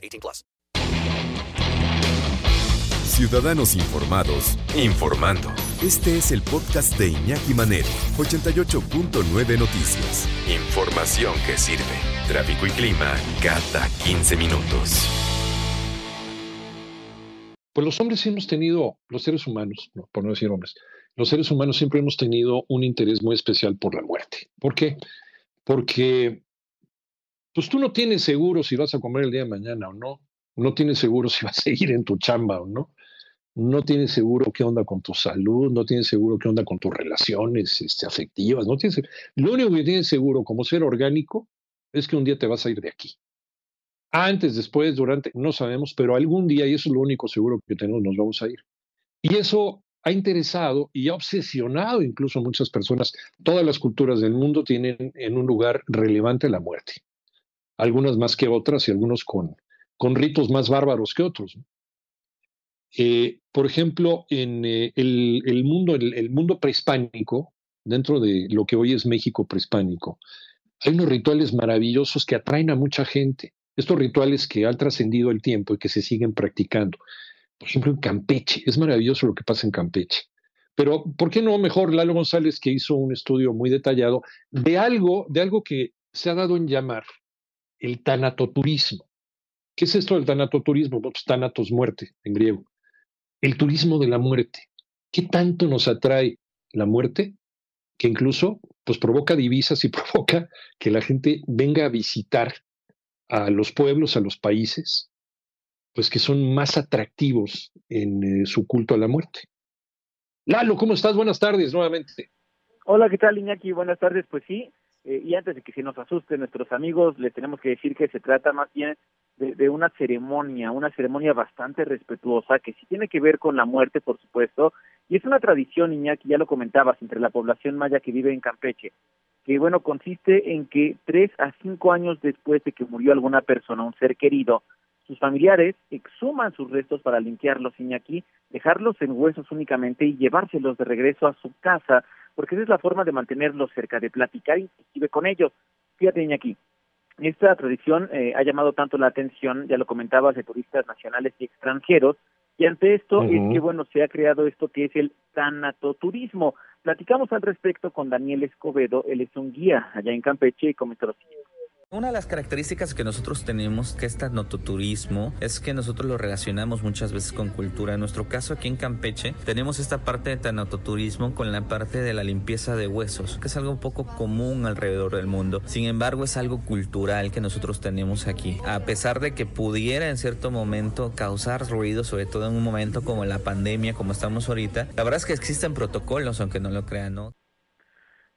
18 plus. Ciudadanos informados, informando. Este es el podcast de Iñaki Manero, 88.9 Noticias. Información que sirve. Tráfico y clima cada 15 minutos. Pues los hombres hemos tenido, los seres humanos, no, por no decir hombres, los seres humanos siempre hemos tenido un interés muy especial por la muerte. ¿Por qué? Porque pues tú no tienes seguro si vas a comer el día de mañana o no, no tienes seguro si vas a seguir en tu chamba o no, no tienes seguro qué onda con tu salud, no tienes seguro qué onda con tus relaciones este, afectivas, no tienes, lo único que tienes seguro como ser orgánico es que un día te vas a ir de aquí. Antes, después, durante, no sabemos, pero algún día, y eso es lo único seguro que tenemos, nos vamos a ir. Y eso ha interesado y ha obsesionado incluso a muchas personas. Todas las culturas del mundo tienen en un lugar relevante la muerte. Algunas más que otras y algunos con, con ritos más bárbaros que otros. Eh, por ejemplo, en eh, el, el, mundo, el, mundo prehispánico, dentro de lo que hoy es México prehispánico, hay unos rituales maravillosos que atraen a mucha gente estos rituales que han trascendido el tiempo y que se siguen practicando. Por ejemplo, en Campeche, es maravilloso lo que pasa en Campeche. Pero, ¿por qué no mejor Lalo González, que hizo un estudio muy detallado de algo, de algo que se ha dado en llamar el tanatoturismo? ¿Qué es esto del tanatoturismo? Pues tanatos, muerte, en griego. El turismo de la muerte. ¿Qué tanto nos atrae la muerte? Que incluso pues provoca divisas y provoca que la gente venga a visitar a los pueblos, a los países, pues que son más atractivos en eh, su culto a la muerte. Lalo, ¿cómo estás? Buenas tardes nuevamente. Hola, ¿qué tal, Iñaki? Buenas tardes. Pues sí, eh, y antes de que se nos asusten nuestros amigos, le tenemos que decir que se trata más bien de, de, una ceremonia, una ceremonia bastante respetuosa, que sí tiene que ver con la muerte, por supuesto, y es una tradición, Iñaki, ya lo comentabas, entre la población maya que vive en Campeche que bueno, consiste en que tres a cinco años después de que murió alguna persona, un ser querido, sus familiares exhuman sus restos para limpiarlos, Iñaki, dejarlos en huesos únicamente y llevárselos de regreso a su casa, porque esa es la forma de mantenerlos cerca, de platicar inclusive con ellos. Fíjate, Iñaki, esta tradición eh, ha llamado tanto la atención, ya lo comentabas, de turistas nacionales y extranjeros, y ante esto uh -huh. es que, bueno, se ha creado esto que es el tanatoturismo. Platicamos al respecto con Daniel Escobedo, él es un guía allá en Campeche y comentó lo siguiente. Una de las características que nosotros tenemos que este nototurismo es que nosotros lo relacionamos muchas veces con cultura. En nuestro caso aquí en Campeche tenemos esta parte de tanototurismo con la parte de la limpieza de huesos, que es algo un poco común alrededor del mundo. Sin embargo, es algo cultural que nosotros tenemos aquí. A pesar de que pudiera en cierto momento causar ruido, sobre todo en un momento como la pandemia, como estamos ahorita, la verdad es que existen protocolos, aunque no lo crean, ¿no?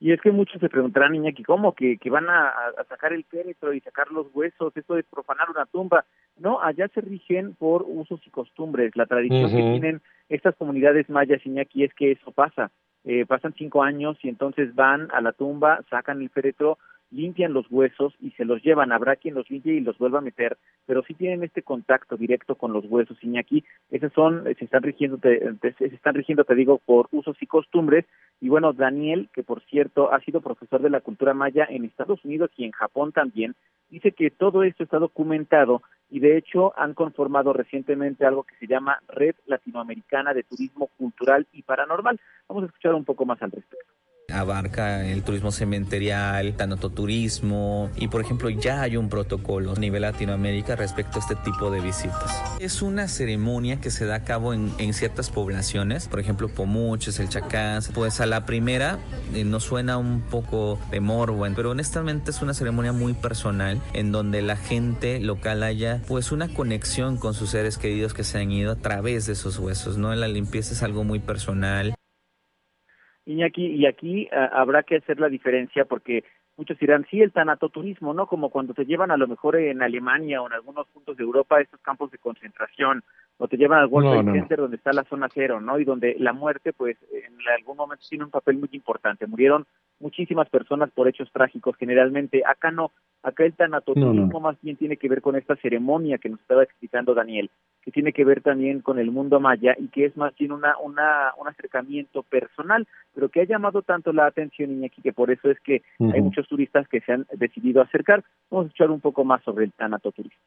Y es que muchos se preguntarán, Iñaki, ¿cómo? ¿Que, que van a, a, sacar el féretro y sacar los huesos? ¿Eso es profanar una tumba? No, allá se rigen por usos y costumbres. La tradición uh -huh. que tienen estas comunidades mayas, Iñaki, es que eso pasa. Eh, pasan cinco años y entonces van a la tumba, sacan el féretro, limpian los huesos y se los llevan. Habrá quien los limpie y los vuelva a meter, pero sí tienen este contacto directo con los huesos, Iñaki. Esos son, se están rigiendo, te, se están rigiendo, te digo, por usos y costumbres. Y bueno, Daniel, que por cierto ha sido profesor de la cultura maya en Estados Unidos y en Japón también, dice que todo esto está documentado y de hecho han conformado recientemente algo que se llama Red Latinoamericana de Turismo Cultural y Paranormal. Vamos a escuchar un poco más al respecto abarca el turismo cementerial, tanototurismo y por ejemplo ya hay un protocolo a nivel Latinoamérica respecto a este tipo de visitas. Es una ceremonia que se da a cabo en, en ciertas poblaciones, por ejemplo Pomuches, el Chacán, pues a la primera eh, nos suena un poco de morbo, pero honestamente es una ceremonia muy personal en donde la gente local haya pues una conexión con sus seres queridos que se han ido a través de esos huesos, ¿no? La limpieza es algo muy personal. Iñaki, y aquí uh, habrá que hacer la diferencia porque muchos dirán, sí, el tanatoturismo, ¿no? Como cuando te llevan a lo mejor en Alemania o en algunos puntos de Europa a estos campos de concentración, o te llevan al World Trade no, no. Center donde está la zona cero, ¿no? Y donde la muerte, pues, en algún momento tiene un papel muy importante. Murieron muchísimas personas por hechos trágicos, generalmente. Acá no, acá el tanatoturismo No, no. más bien tiene que ver con esta ceremonia que nos estaba explicando Daniel, que tiene que ver también con el mundo maya y que es más bien una, una, un acercamiento personal, pero que ha llamado tanto la atención, Iñaki, que por eso es que hay muchos turistas que se han decidido acercar. Vamos a escuchar un poco más sobre el tanatoturismo.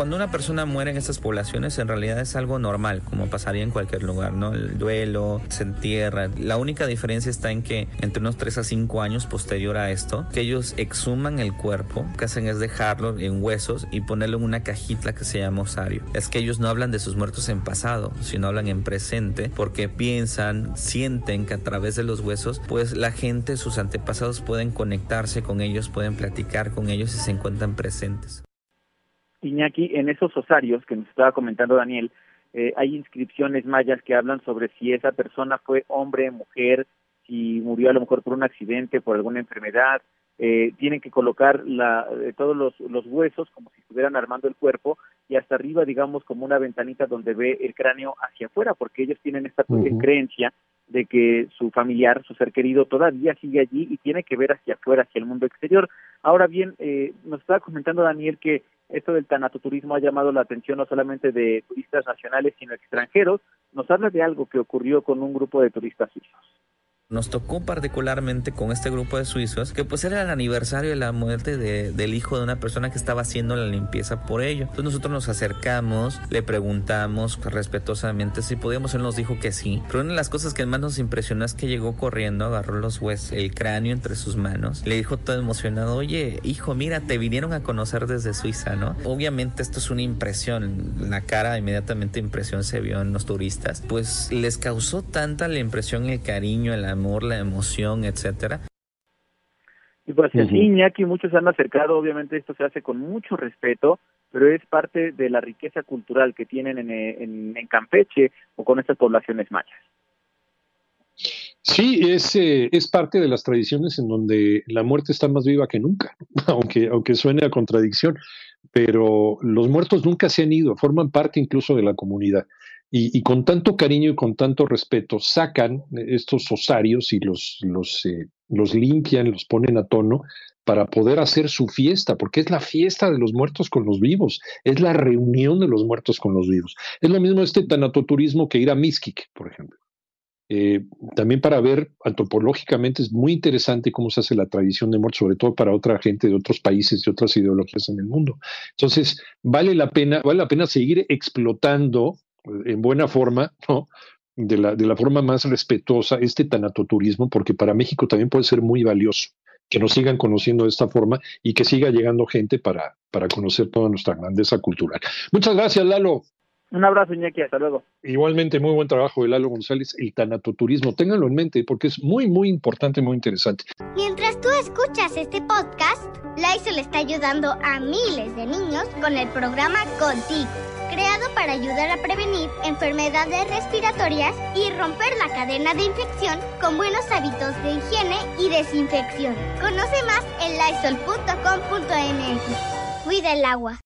Cuando una persona muere en estas poblaciones, en realidad es algo normal, como pasaría en cualquier lugar, ¿no? El duelo, se entierra. La única diferencia está en que entre unos 3 a 5 años posterior a esto, que ellos exhuman el cuerpo, lo que hacen es dejarlo en huesos y ponerlo en una cajita que se llama osario. Es que ellos no hablan de sus muertos en pasado, sino hablan en presente, porque piensan, sienten que a través de los huesos, pues la gente, sus antepasados pueden conectarse con ellos, pueden platicar con ellos y se encuentran presentes. Iñaki, en esos osarios que nos estaba comentando Daniel, eh, hay inscripciones mayas que hablan sobre si esa persona fue hombre, mujer, si murió a lo mejor por un accidente, por alguna enfermedad. Eh, tienen que colocar la, eh, todos los, los huesos como si estuvieran armando el cuerpo y hasta arriba, digamos, como una ventanita donde ve el cráneo hacia afuera, porque ellos tienen esta Ujú. creencia de que su familiar, su ser querido, todavía sigue allí y tiene que ver hacia afuera, hacia el mundo exterior. Ahora bien, eh, nos estaba comentando Daniel que esto del tanatoturismo ha llamado la atención no solamente de turistas nacionales, sino extranjeros. Nos habla de algo que ocurrió con un grupo de turistas suizos. Nos tocó particularmente con este grupo de suizos que pues era el aniversario de la muerte de- del hijo de una persona que estaba haciendo la limpieza por ello. Entonces nosotros nos acercamos, le preguntamos respetuosamente si podíamos, él nos dijo que sí. Pero una de las cosas que más nos impresionó es que llegó corriendo, agarró los huesos, el cráneo entre sus manos, le dijo todo emocionado, oye hijo, mira, te vinieron a conocer desde Suiza, ¿no? Obviamente esto es una impresión, la cara inmediatamente impresión se vio en los turistas, pues les causó tanta la impresión, el cariño, el amor, la emoción, etcétera, Y pues así, Ujú. Iñaki, muchos se han acercado, obviamente esto se hace con mucho respeto, pero es parte de la riqueza cultural que tienen en, eh, en, en Campeche o con estas poblaciones mayas. Sí, es, eh, es parte de las tradiciones en donde la muerte está más viva que nunca, aunque, aunque suene a contradicción, pero los muertos nunca se han ido, forman parte incluso de la comunidad. Y, con tanto cariño y con tanto respeto sacan estos osarios y los, eh, los limpian, los ponen a tono para poder hacer su fiesta, porque es la fiesta de los muertos con los vivos, es la reunión de los muertos con los vivos. Es lo mismo este tanatoturismo que ir a Mixquic, por ejemplo. Eh, también para ver antropológicamente es muy interesante cómo se hace la tradición de muerte, sobre todo para otra gente de otros países y otras ideologías en el mundo. Entonces, vale la pena, vale la pena seguir explotando en buena forma, ¿no? De la, de la forma más respetuosa este tanatoturismo, porque para México también puede ser muy valioso que nos sigan conociendo de esta forma y que siga llegando gente para, para conocer toda nuestra grandeza cultural. Muchas gracias, Lalo. Un abrazo, Iñaki, hasta luego. Igualmente, muy buen trabajo de Lalo González, el tanatoturismo. Ténganlo en mente porque es muy, muy importante, muy interesante. Mientras tú escuchas este podcast, Lysol está ayudando a miles de niños con el programa Contigo, creado para ayudar a prevenir enfermedades respiratorias y romper la cadena de infección con buenos hábitos de higiene y desinfección. Conoce más en lysol.com.mx. Cuida el agua.